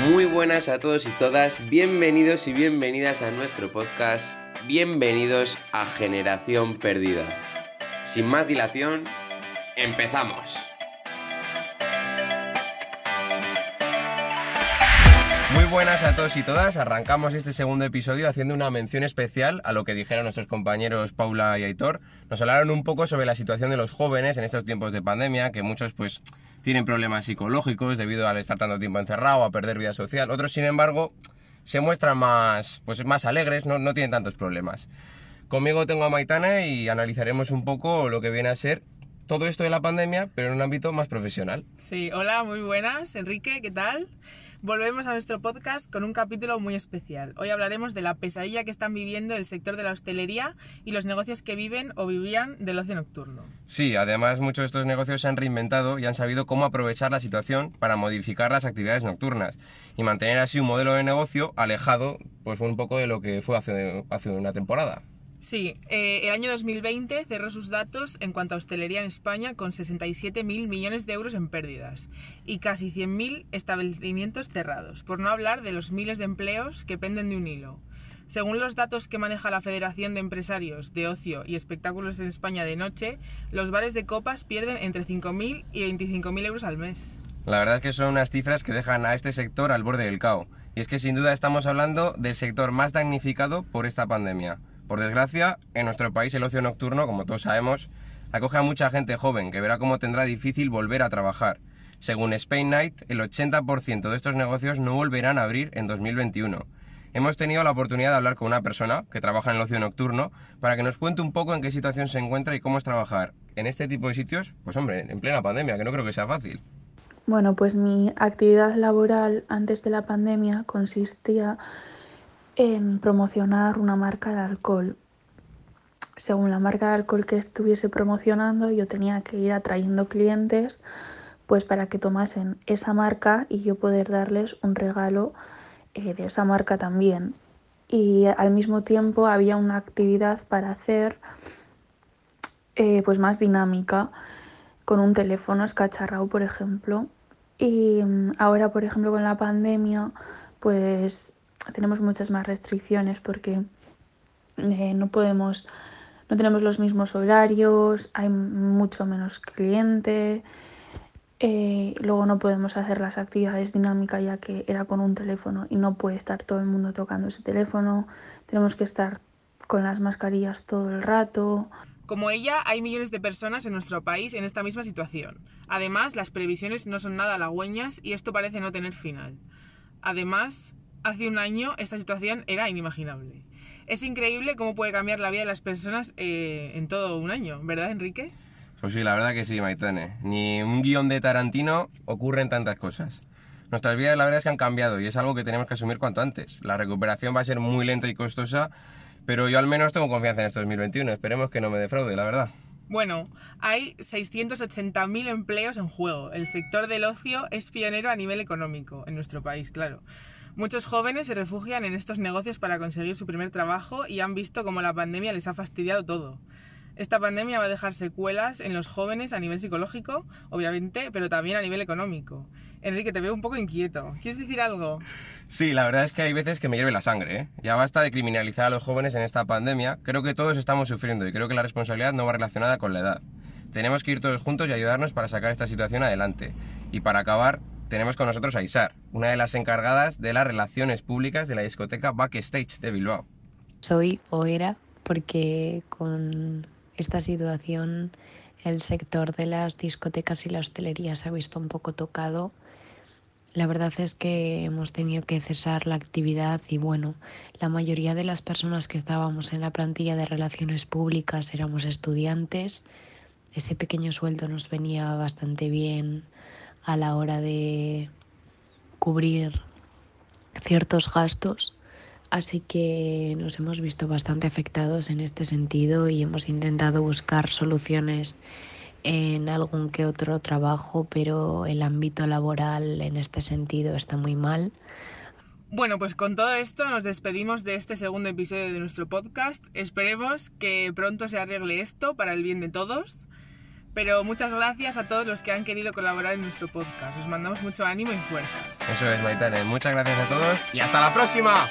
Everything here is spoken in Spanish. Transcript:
Muy buenas a todos y todas, bienvenidos y bienvenidas a nuestro podcast, bienvenidos a Generación Perdida. Sin más dilación, empezamos. Muy buenas a todos y todas, arrancamos este segundo episodio haciendo una mención especial a lo que dijeron nuestros compañeros Paula y Aitor. Nos hablaron un poco sobre la situación de los jóvenes en estos tiempos de pandemia, que muchos pues tienen problemas psicológicos debido al estar tanto tiempo encerrado, a perder vida social. Otros, sin embargo, se muestran más, pues, más alegres, no, no tienen tantos problemas. Conmigo tengo a Maitana y analizaremos un poco lo que viene a ser todo esto de la pandemia, pero en un ámbito más profesional. Sí, hola, muy buenas. Enrique, ¿qué tal? Volvemos a nuestro podcast con un capítulo muy especial. Hoy hablaremos de la pesadilla que están viviendo el sector de la hostelería y los negocios que viven o vivían del ocio nocturno. Sí, además muchos de estos negocios se han reinventado y han sabido cómo aprovechar la situación para modificar las actividades nocturnas y mantener así un modelo de negocio alejado pues un poco de lo que fue hace, hace una temporada. Sí, eh, el año 2020 cerró sus datos en cuanto a hostelería en España con 67.000 millones de euros en pérdidas y casi 100.000 establecimientos cerrados, por no hablar de los miles de empleos que penden de un hilo. Según los datos que maneja la Federación de Empresarios de Ocio y Espectáculos en España de noche, los bares de copas pierden entre 5.000 y 25.000 euros al mes. La verdad es que son unas cifras que dejan a este sector al borde del caos. Y es que sin duda estamos hablando del sector más damnificado por esta pandemia. Por desgracia, en nuestro país el ocio nocturno, como todos sabemos, acoge a mucha gente joven que verá cómo tendrá difícil volver a trabajar. Según Spain Night, el 80% de estos negocios no volverán a abrir en 2021. Hemos tenido la oportunidad de hablar con una persona que trabaja en el ocio nocturno para que nos cuente un poco en qué situación se encuentra y cómo es trabajar en este tipo de sitios, pues hombre, en plena pandemia, que no creo que sea fácil. Bueno, pues mi actividad laboral antes de la pandemia consistía en promocionar una marca de alcohol. Según la marca de alcohol que estuviese promocionando, yo tenía que ir atrayendo clientes pues para que tomasen esa marca y yo poder darles un regalo eh, de esa marca también. Y al mismo tiempo había una actividad para hacer eh, pues más dinámica con un teléfono escacharrado, por ejemplo. Y mm, ahora, por ejemplo, con la pandemia, pues tenemos muchas más restricciones porque eh, no podemos, no tenemos los mismos horarios, hay mucho menos cliente, eh, luego no podemos hacer las actividades dinámicas ya que era con un teléfono y no puede estar todo el mundo tocando ese teléfono, tenemos que estar con las mascarillas todo el rato. Como ella, hay millones de personas en nuestro país en esta misma situación. Además, las previsiones no son nada halagüeñas y esto parece no tener final. Además, hace un año esta situación era inimaginable. Es increíble cómo puede cambiar la vida de las personas eh, en todo un año, ¿verdad, Enrique? Pues sí, la verdad que sí, Maitane. Ni un guion de Tarantino ocurren tantas cosas. Nuestras vidas la verdad es que han cambiado y es algo que tenemos que asumir cuanto antes. La recuperación va a ser muy lenta y costosa, pero yo al menos tengo confianza en este 2021. Esperemos que no me defraude, la verdad. Bueno, hay 680.000 empleos en juego. El sector del ocio es pionero a nivel económico en nuestro país, claro. Muchos jóvenes se refugian en estos negocios para conseguir su primer trabajo y han visto cómo la pandemia les ha fastidiado todo. Esta pandemia va a dejar secuelas en los jóvenes a nivel psicológico, obviamente, pero también a nivel económico. Enrique, te veo un poco inquieto. ¿Quieres decir algo? Sí, la verdad es que hay veces que me hierve la sangre. ¿eh? Ya basta de criminalizar a los jóvenes en esta pandemia. Creo que todos estamos sufriendo y creo que la responsabilidad no va relacionada con la edad. Tenemos que ir todos juntos y ayudarnos para sacar esta situación adelante. Y para acabar, tenemos con nosotros a Isar, una de las encargadas de las relaciones públicas de la discoteca Backstage de Bilbao. Soy o era porque con esta situación el sector de las discotecas y la hostelería se ha visto un poco tocado. La verdad es que hemos tenido que cesar la actividad y bueno, la mayoría de las personas que estábamos en la plantilla de relaciones públicas éramos estudiantes. Ese pequeño sueldo nos venía bastante bien a la hora de cubrir ciertos gastos. Así que nos hemos visto bastante afectados en este sentido y hemos intentado buscar soluciones en algún que otro trabajo, pero el ámbito laboral en este sentido está muy mal. Bueno, pues con todo esto nos despedimos de este segundo episodio de nuestro podcast. Esperemos que pronto se arregle esto para el bien de todos. Pero muchas gracias a todos los que han querido colaborar en nuestro podcast. Os mandamos mucho ánimo y fuerzas. Eso es, Maitane. Muchas gracias a todos y hasta la próxima.